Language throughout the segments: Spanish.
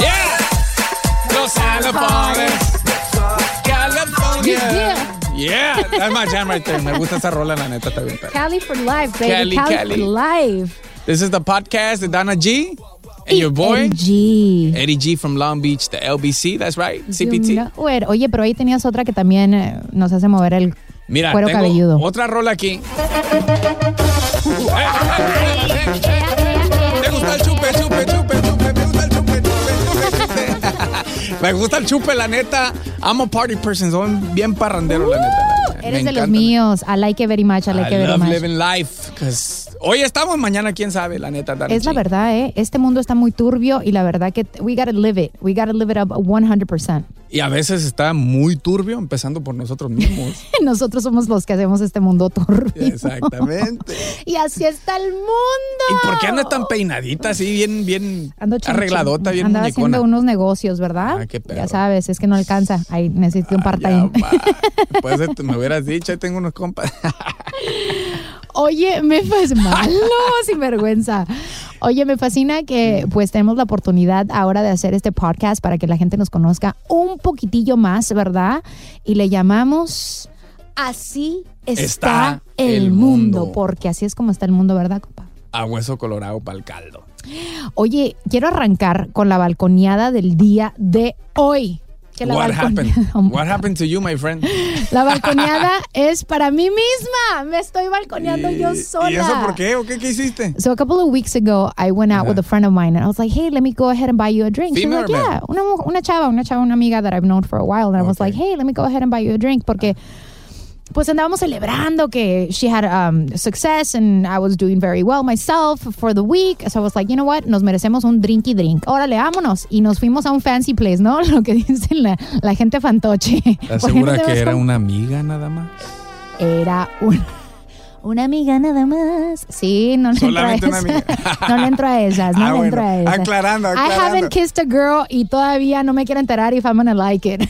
Yeah. Los. California. Yeah, that's my jam right there. Me gusta esa rola, la neta, está bien. perra. Cali for life, baby. Cali, Cali, Cali. for life. This is the podcast de Donna G and your boy G. Eddie G from Long Beach, the LBC. That's right, CPT. Oye, pero ahí tenías otra que también eh, nos hace mover el Mira, cuero tengo cabelludo. otra rola aquí. ¿Te gusta el chupe, chupe, chupe, chupe? Me gusta el chupe, chupe, chupe, chupe. Me gusta el chupe, la neta. I'm a party person, soy bien parrandero, la neta. Me Eres de los míos. I like it very much. I like I it very love much. living life. 'cause hoy estamos, mañana quién sabe, la neta. Es la verdad, ¿eh? Este mundo está muy turbio y la verdad que we gotta live it. We gotta live it up 100%. Y a veces está muy turbio, empezando por nosotros mismos. Nosotros somos los que hacemos este mundo turbio. Exactamente. Y así está el mundo. ¿Y por qué andas tan peinadita así, bien, bien Ando arregladota, bien Andaba muñecona? haciendo unos negocios, ¿verdad? Ah, qué perro. ya sabes, es que no alcanza. Ahí necesito un Ya part-time. Pues eh, me hubieras dicho, ahí tengo unos compas. Oye, me fascina. Malo, sin vergüenza. Oye, me fascina que pues tenemos la oportunidad ahora de hacer este podcast para que la gente nos conozca un poquitillo más, ¿verdad? Y le llamamos Así está, Está el, mundo. mundo. porque así es como está el mundo, ¿verdad, compa? A hueso colorado para el caldo. Oye, quiero arrancar con la balconeada del día de hoy. Que la What happened? What happened to you, my friend? La balconeada es para mí misma. Me estoy balconeando yo sola. ¿Y eso por qué? ¿O qué, qué hiciste? So a couple of weeks ago, I went out with a friend of mine, and I was like, "Hey, let me go ahead and buy you a drink." She's like, "Yeah, una, una chava, una chava, una amiga that I've known for a while." And I was like, "Hey, let me go ahead and buy you a drink," porque pues andábamos celebrando que she had um, success and I was doing very well myself for the week. So I was like, you know what, nos merecemos un drinky drink. Órale, vámonos. Y nos fuimos a un fancy place, ¿no? Lo que dicen la, la gente fantoche. ¿Estás ¿Por qué no segura que era con- una amiga nada más? era una, una amiga nada más. Sí, no le entro a esas. no le entro a esas, no Ah, le bueno. entro a esas. Aclarando, I aclarando. haven't kissed a girl y todavía no me quiero enterar if I'm gonna like it.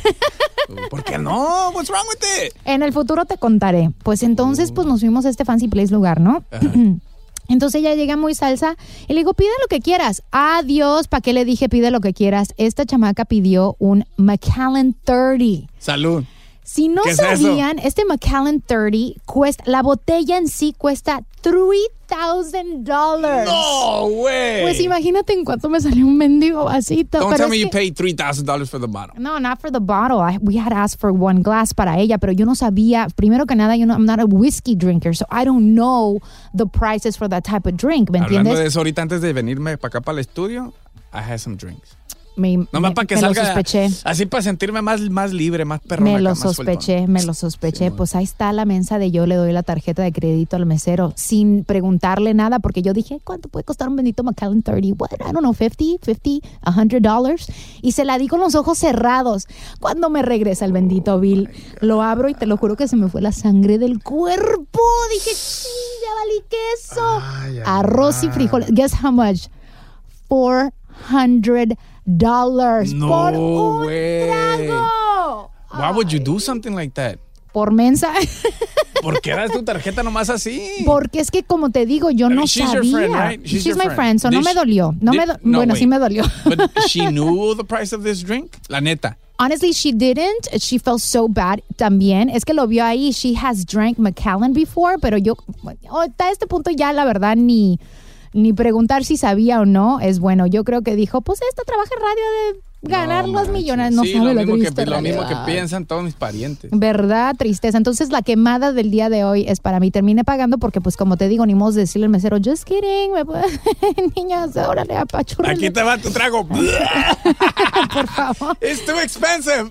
¿Por qué no? What's wrong with it? en el futuro te contaré. Pues entonces, pues nos fuimos a este fancy place lugar, ¿no? Entonces ella llega muy salsa y le digo, pide lo que quieras. Adiós, ¿para qué le dije pide lo que quieras? Esta chamaca pidió un Macallan 30. Salud. Si no sabían, este Macallan 30 cuesta, la botella en sí cuesta $3,000. No, güey. Pues imagínate en cuánto me salió un mendigo vasito. Don't pero tell me you que- paid $3,000 for the bottle. No, not for the bottle. I, we had asked for one glass para ella, pero yo no sabía. Primero que nada, yo no, I'm not a whiskey drinker, so I don't know the prices for that type of drink. ¿Me Hablando entiendes? de eso, ahorita antes de venirme para acá para el estudio, I had some drinks. Me, Nomás me- para que me lo salga. sospeché. Así para sentirme más, más libre, más perrón. Me lo sospeché, me lo sospeché. pues ahí está la mensa de yo le doy la tarjeta de crédito al mesero sin preguntarle nada porque yo dije, ¿cuánto puede costar un bendito Macallan 30? What? I don't know, 50, 50, 100 dollars. Y se la di con los ojos cerrados. Cuando me regresa el bendito bill, lo abro y te lo juro que se me fue la sangre del cuerpo. Dije, sí, ya valí queso. Arroz y frijoles. Guess how much? 400 dollars No, por un güey. trago. Why would you do something like that? Por mensa. ¿Por qué das tu tarjeta nomás así? Porque es que como te digo, yo I mean, no she's sabía. your friend, right? She's, your my friend, so no me dolió. No did- me do- no, bueno, wait. sí me dolió. But she knew the price of this drink? La neta. Honestly, she didn't. She felt so bad también. Es que lo vio ahí. She has drank Macallan before, pero yo, oh, hasta este punto ya la verdad ni, ni preguntar si sabía o no es bueno. Yo creo que dijo, pues esta trabaja en radio ganar los millones. No sí, sabe lo, la mismo triste que, lo mismo que piensan todos mis parientes. ¿Verdad? Tristeza. Entonces, la quemada del día de hoy es para mí. Terminé pagando porque, pues, como te digo, ni modo de decirle al mesero, just kidding. Me Niñas, órale, apachurrale. Aquí te va tu trago. por favor. It's too expensive.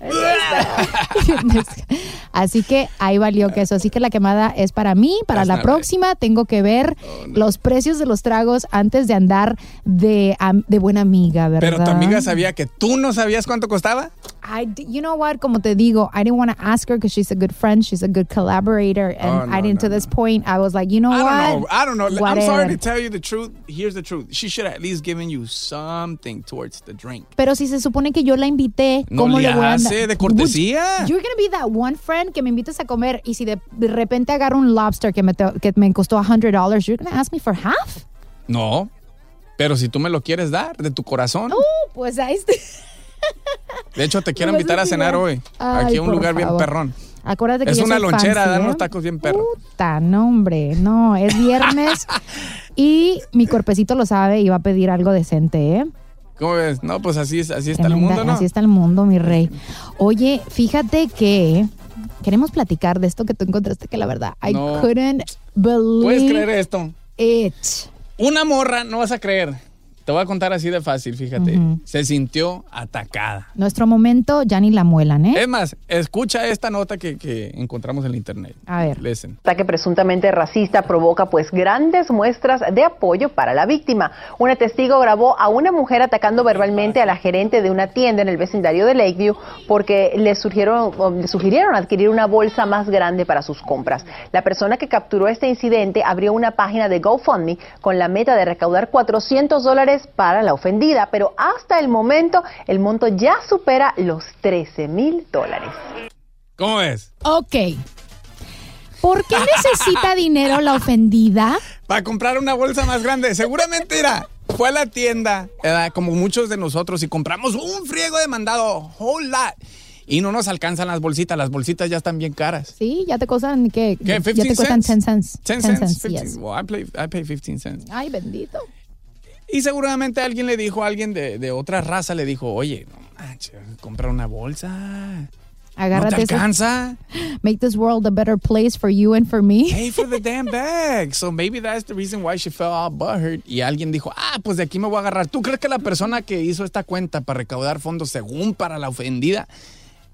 Así que ahí valió que eso. Así que la quemada es para mí. Para That's la right. próxima tengo que ver los precios de los tragos antes de andar de, de buena amiga, ¿verdad? Pero tu amiga sabía que tú no sabías cuánto costaba. I you know what? Como te digo, I didn't want to ask her because she's a good friend, she's a good collaborator, and Oh, no, I didn't. no, to this point, I was like, you know I what? don't know. I don't know. I'm sorry to tell you the truth. Here's the truth. She should have at least given you something towards the drink. Pero si se supone que yo la invité, No ¿cómo le le voy a hace, de cortesía. Would- You're gonna be that one friend que me invites a comer y si de, de repente agarro un lobster que me, te- que me costó $100, you're gonna ask me for half? No. Pero si tú me lo quieres dar de tu corazón. Uh, pues ahí está. De hecho, te quiero vas invitar a cenar hoy. Ay, Aquí a un lugar bien perrón. Acuérdate que Es yo una soy lonchera, fancy, dan unos tacos bien perros. Puta, no, hombre, no, es viernes y mi cuerpecito lo sabe y va a pedir algo decente, ¿eh? ¿Cómo ves? No, pues así, es- así está el mundo, ¿no? Así está el mundo, mi rey. Oye, fíjate que queremos platicar de esto que tú encontraste que la verdad, I No. couldn't believe ¿Puedes creer esto? it. Una morra, no vas a creer. Te voy a contar así de fácil, fíjate. Se sintió atacada. Nuestro momento ya ni la muelan, ¿eh? Es más, escucha esta nota que, que encontramos en el internet. A ver. Listen. ataque presuntamente racista provoca pues grandes muestras de apoyo para la víctima. Una testigo grabó a una mujer atacando verbalmente a la gerente de una tienda en el vecindario de Lakeview porque le, surgieron, o le sugirieron adquirir una bolsa más grande para sus compras. La persona que capturó este incidente abrió una página de GoFundMe con la meta de recaudar 400 dólares para la ofendida, pero hasta el momento el monto ya supera los 13 mil dólares. ¿Cómo ves? Ok. ¿Por qué necesita dinero la ofendida? Para comprar una bolsa más grande. Seguramente era. Fue a la tienda, como muchos de nosotros, y compramos un friego de mandado, whole lot. Y no nos alcanzan las bolsitas. Las bolsitas ya están bien caras. Sí, ya te costan, ¿qué? ¿Qué? Ya 15 te cuestan 10 cents? cents. 10 10 cents. cents, 15. yes. Well, I, pay, I pay 15 cents. Ay, bendito. Y seguramente alguien le dijo, alguien de, de otra raza le dijo, oye, no manches, compra una bolsa. Agárrate ¿No te? Make this world a better place for you and for me. Pay for the damn bag. So maybe that's the reason why she felt all butthurt. Y alguien dijo, ah, pues de aquí me voy a agarrar. ¿Tú crees que la persona que hizo esta cuenta para recaudar fondos según para la ofendida,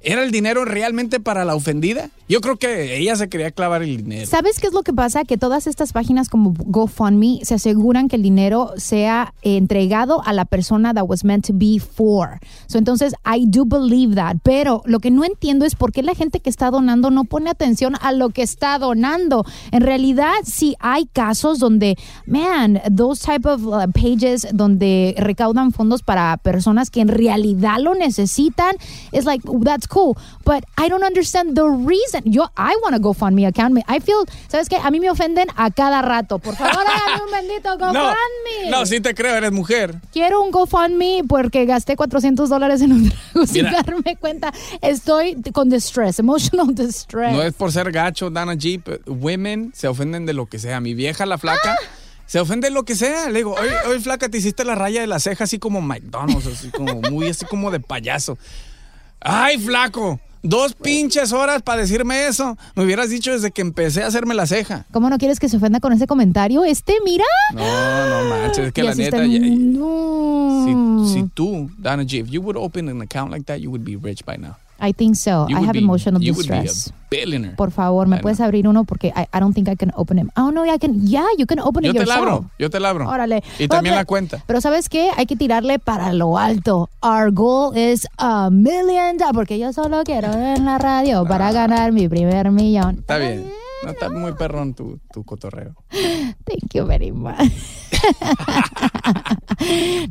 era el dinero realmente para la ofendida? Yo creo que ella se quería clavar el dinero. ¿Sabes qué es lo que pasa? Que todas estas páginas como GoFundMe se aseguran que el dinero sea entregado a la persona that was meant to be for. So, entonces, I do believe that. Pero lo que no entiendo es por qué la gente que está donando no pone atención a lo que está donando. En realidad, sí hay casos donde, man, those type of uh, pages donde recaudan fondos para personas que en realidad lo necesitan, es like, that's cool. But I don't understand the reason. Yo, I want a GoFundMe account. I feel, ¿sabes qué? A mí me ofenden a cada rato. Por favor, háganme un bendito No, GoFundMe. no, sí te creo, eres mujer. Quiero un GoFundMe porque gasté 400 dólares en un trago sin darme cuenta. Estoy con distress, emotional distress. No es por ser gacho, Dana G, women se ofenden de lo que sea. Mi vieja, la flaca, se ofende de lo que sea. Le digo, hoy, hoy flaca, te hiciste la raya de la ceja así como McDonald's, así como muy así como de payaso. Ay, flaco, dos pinches horas para decirme eso. Me hubieras dicho desde que empecé a hacerme la ceja. ¿Cómo no quieres que se ofenda con ese comentario? Este, mira. No, no manches, es que Y la así neta... está el ya- mundo. si, si tú, Dana G, if you would open an account like that, you would be rich by now. I think so. You I have be- emotional you would be a distress. billionaire. Por favor, ¿me I puedes abrir uno? Porque I, I don't think I can open it. Oh, no, I can. Yeah, you can open Yo it te yourself. labro, yo te labro. Órale. Y también la cuenta. Pero ¿sabes qué? Hay que tirarle para lo alto. Our goal is a million dollars. Porque yo solo quiero en la radio para ganar mi primer millón. Está bien. No está muy perrón tu, tu cotorreo. Thank you very much.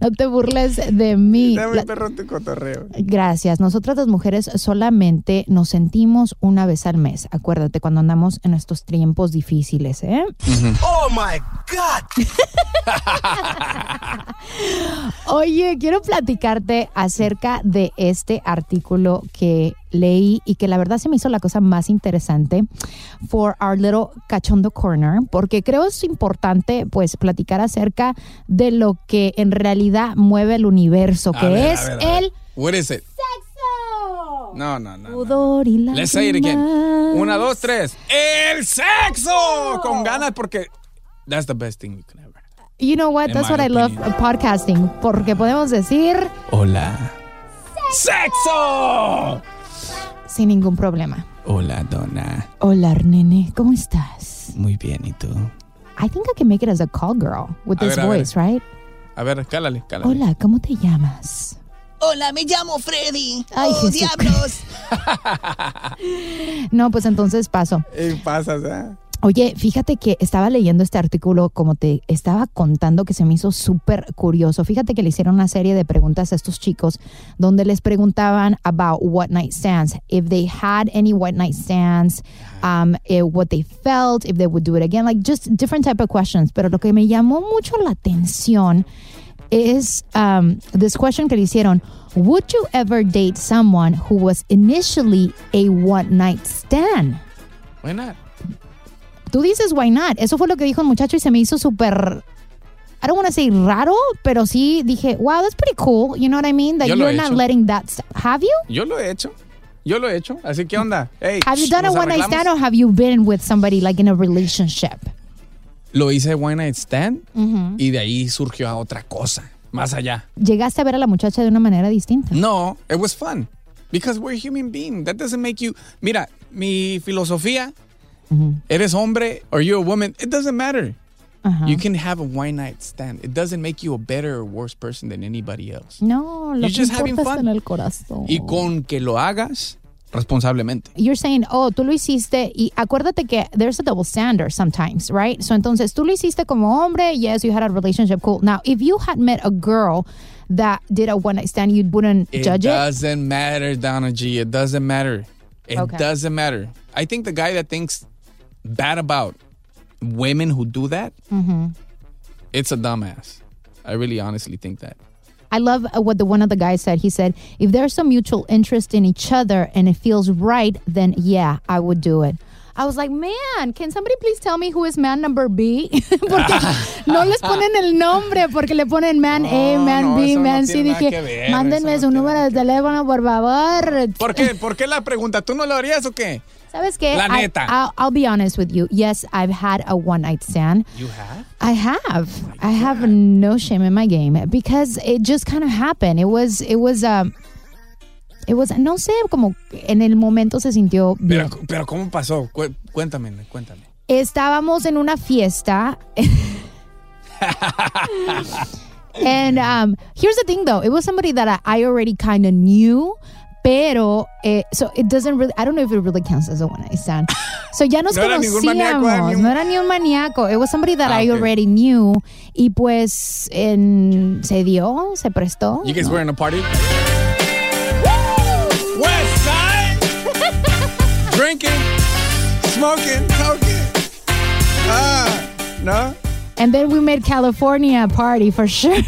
no te burles de mí. Está muy La- perrón tu cotorreo. Gracias. Nosotras las mujeres solamente nos sentimos una vez al mes. Acuérdate cuando andamos en estos tiempos difíciles, ¿eh? Oh my God. Oye, quiero platicarte acerca de este artículo que leí y que la verdad se me hizo la cosa más interesante for our little cachondo corner, porque creo es importante pues platicar acerca de lo que en realidad mueve el universo, que ver, a es ver, a ver. el What is it? sexo. No, no, no. Pudor y Let's say it again. lágrimas. Una, dos, tres. ¡El sexo! Con ganas porque that's the best thing you can ever. You know what? In That's what I love podcasting, porque podemos decir Hola. ¡Sexo! Sin ningún problema. Hola, dona. Hola, nene, ¿cómo estás? Muy bien, ¿y tú? I think I can make it as a call girl with A this ver, a ver. voice, right? A ver, cálale, cálale. Hola, ¿cómo te llamas? Hola, me llamo Freddy. Ay, oh, diablos. No, pues entonces paso. ¿Qué pasa, eh? Oye, fíjate que estaba leyendo este artículo, como te estaba contando, que se me hizo súper curioso. Fíjate que le hicieron una serie de preguntas a estos chicos donde les preguntaban about what night stands, if they had any white night stands, um, eh, what they felt, if they would do it again, like just different type of questions. Pero lo que me llamó mucho la atención is um, this question que le hicieron. Would you ever date someone who was initially a one night stand? Why not? Tú dices why not. Eso fue lo que dijo el muchacho y se me hizo súper. I don't want to say raro, pero sí dije, wow, that's pretty cool. You know what I mean? That Yo lo you're he not hecho. letting that. st- Have you? Yo lo he hecho. Yo lo he hecho. Así que onda. Hey, Have you done a ¿nos one night arreglamos? stand or have you been with somebody like in a relationship? Lo hice one night stand Ujú. y de ahí surgió a otra cosa. Más allá. Llegaste a ver a la muchacha de una manera distinta. No, it was fun. Because we're human beings. That doesn't make you. Mira, mi filosofía. Mm-hmm. Eres hombre or you're a woman. It doesn't matter. Ajá. You can have a one night stand. It doesn't make you a better or worse person than anybody else. No, lo You're just having fun. en el corazón. Y con que lo hagas responsablemente. You're saying, oh, tú lo hiciste y acuérdate que there's a double standard sometimes, right? So entonces tú lo hiciste como hombre, yes, you had a relationship, cool. Now, if you had met a girl that did a one night stand, you wouldn't It judge it. it. doesn't matter, Donna G. It doesn't matter. It Okay. doesn't matter. I think the guy that thinks bad about women who do that, Mhm. it's a dumbass. I really honestly think that. I love uh, what the one of the guys said. He said, if there's some mutual interest in each other and it feels right, then yeah, I would do it. I was like, man, can somebody please tell me who is man number B? porque no les ponen el nombre, porque le ponen man A, man no, B, eso no man C. Dije, ver, mándenme su número de teléfono, por favor. ¿Por qué? ¿Por qué la pregunta? ¿Tú no lo harías o qué? ¿Sabes qué? La I- neta. I'll, I'll be honest with you. Yes, I've had a one night stand. You have? I have. I have no shame in my game because it just kind of happened. It was, it was, um, it was, no sé, como en el momento se sintió bien. Pero, pero ¿cómo pasó? Cuéntame, cuéntame. Estábamos en una fiesta. and um, here's the thing though, it was somebody that I, I already kind of knew. Pero, eh, so it doesn't really, I don't know if it really counts as a one night stand. So ya nos No conocíamos. No era ni un maníaco. It was somebody that Ah, I ok. already knew. Y pues en, se dio, se prestó. You guys ¿no? were in a party? West Side! drinking, smoking, toking. Ah, no. And then we made California a party for sure.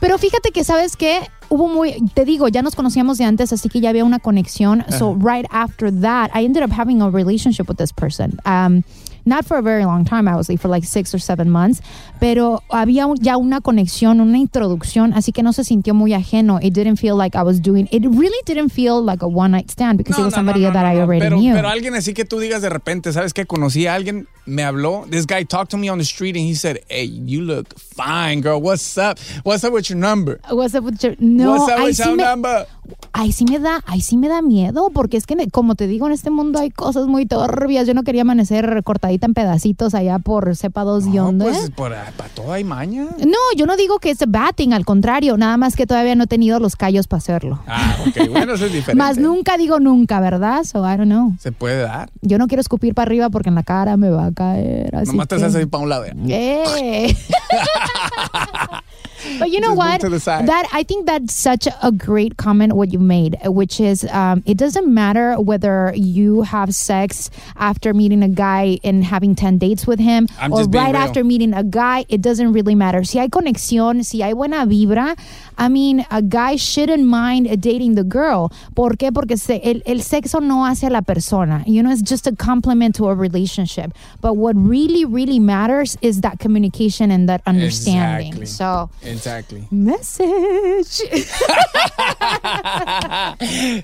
Pero fíjate que, ¿sabes qué? Hubo muy, te digo, ya nos conocíamos de antes, así que ya había una conexión. So right after that, I ended up having a relationship with this person. Um, not for a very long time, obviously, for like six or seven months, pero había un- ya una conexión, una introducción, así que no se sintió muy ajeno. It didn't feel like I was doing, it really didn't feel like a one night stand because it was somebody that I already pero, knew. pero alguien así que tú digas de repente, ¿sabes qué? Conocí a alguien, me habló. This guy talked to me on the street and he said, Hey, you look fine, girl. What's up? What's up with your number? What's up with your- no, What's up with sí your me- number? Ahí sí me da, ahí sí me da miedo, porque es que, como te digo, en este mundo hay cosas muy turbias. Yo no quería amanecer cortadita en pedacitos allá por sepa dos y dónde. Pues por, para todo hay maña. No, yo no digo que es thing, al contrario, nada más que todavía no he tenido los callos para hacerlo. Ah, ok. Bueno, eso es diferente. Más nunca digo nunca, ¿verdad? So I don't know. Se puede dar. Yo no quiero escupir para arriba porque en la cara me va a caer. Así Nomás te que- haces así para un lado. Eh. But you know what? to the side. That I think that's such a great comment what you made, which is um, it doesn't matter whether you have sex after meeting a guy and having ten dates with him, I'm or right real. after meeting a guy. It doesn't really matter. Si hay conexión, si hay buena vibra, I mean, a guy shouldn't mind dating the girl. ¿Por qué? Porque se- el, el sexo no hace a la persona. You know, it's just a complement to a relationship. But what really, really matters is that communication and that understanding. Exactly. So, Exactly. message.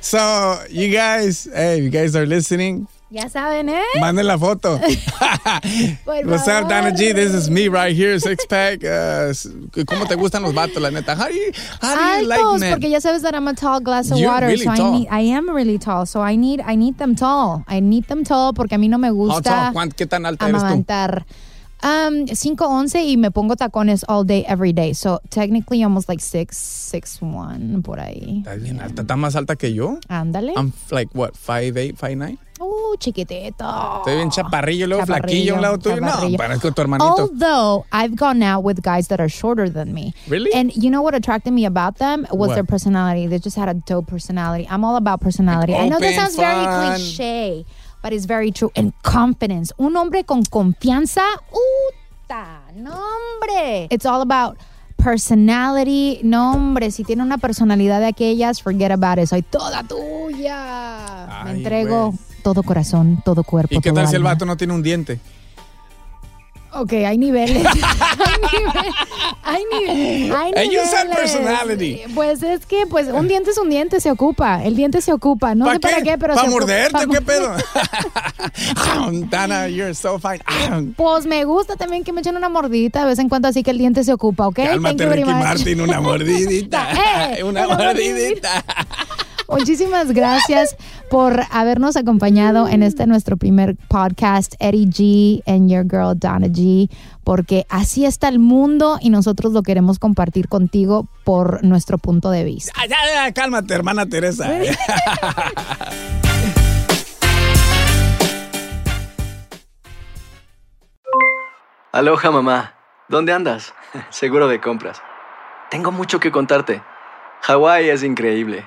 So, you guys, hey, you guys are listening. Ya saben, ¿eh? Manden la foto. What's up. Dana G? This is me right here, six pack. Uh, ¿Cómo te gustan los vatos, la neta? How do you, how do you like Altos, men? porque ya sabes that I'm a tall glass of You're water, really so I tall. need, I am really tall, so I need, I need them tall. I need them tall porque a mí no me How gusta tall? ¿Cuán- ¿Qué tan alta eres tú? amamantar. Um, 5'11 y me pongo tacones all day, every day. So technically almost like 6, 6'1 por ahí. Bien alta. ¿Estás más alta que yo? Ándale. I'm like, what, 5'8", 5'9"? Uh, chiquitito. Estoy bien chaparrillo, luego flaquillo a un lado tuyo. No, parezco tu hermanito. Although I've gone out with guys that are shorter than me. Really? And you know what attracted me about them was What? their personality. They just had a dope personality. I'm all about personality. I know this sounds very cliche, but it's very true. And confidence. Un hombre con confianza. Uta, no hombre. It's all about personality. No hombre, si tiene una personalidad de aquellas, forget about it. Soy toda tuya. Me entrego todo corazón, todo cuerpo. ¿Y qué todo tal si el vato no tiene un diente? Ok, hay niveles. hay niveles. Hay, nive- hay And you said niveles. personality. Pues es que, pues, un diente es un diente, se ocupa. El diente se ocupa. No sé para qué, pero ¿Para se ocupa. morderte Pa' o qué pedo? Dana, you're so fine. Pues me gusta también que me echen una mordidita de vez en cuando, así que el diente se ocupa, ¿ok? Cálmate, Ricky. Martin, una mordidita. Eh, una una mordidita. Muchísimas gracias por habernos acompañado en este nuestro primer podcast, Eddie G and your girl Donna G, porque así está el mundo y nosotros lo queremos compartir contigo por nuestro punto de vista. Ah, ya, ya, cálmate, hermana Teresa. Aloha mamá, ¿dónde andas? Seguro de compras. Tengo mucho que contarte. Hawái es increíble.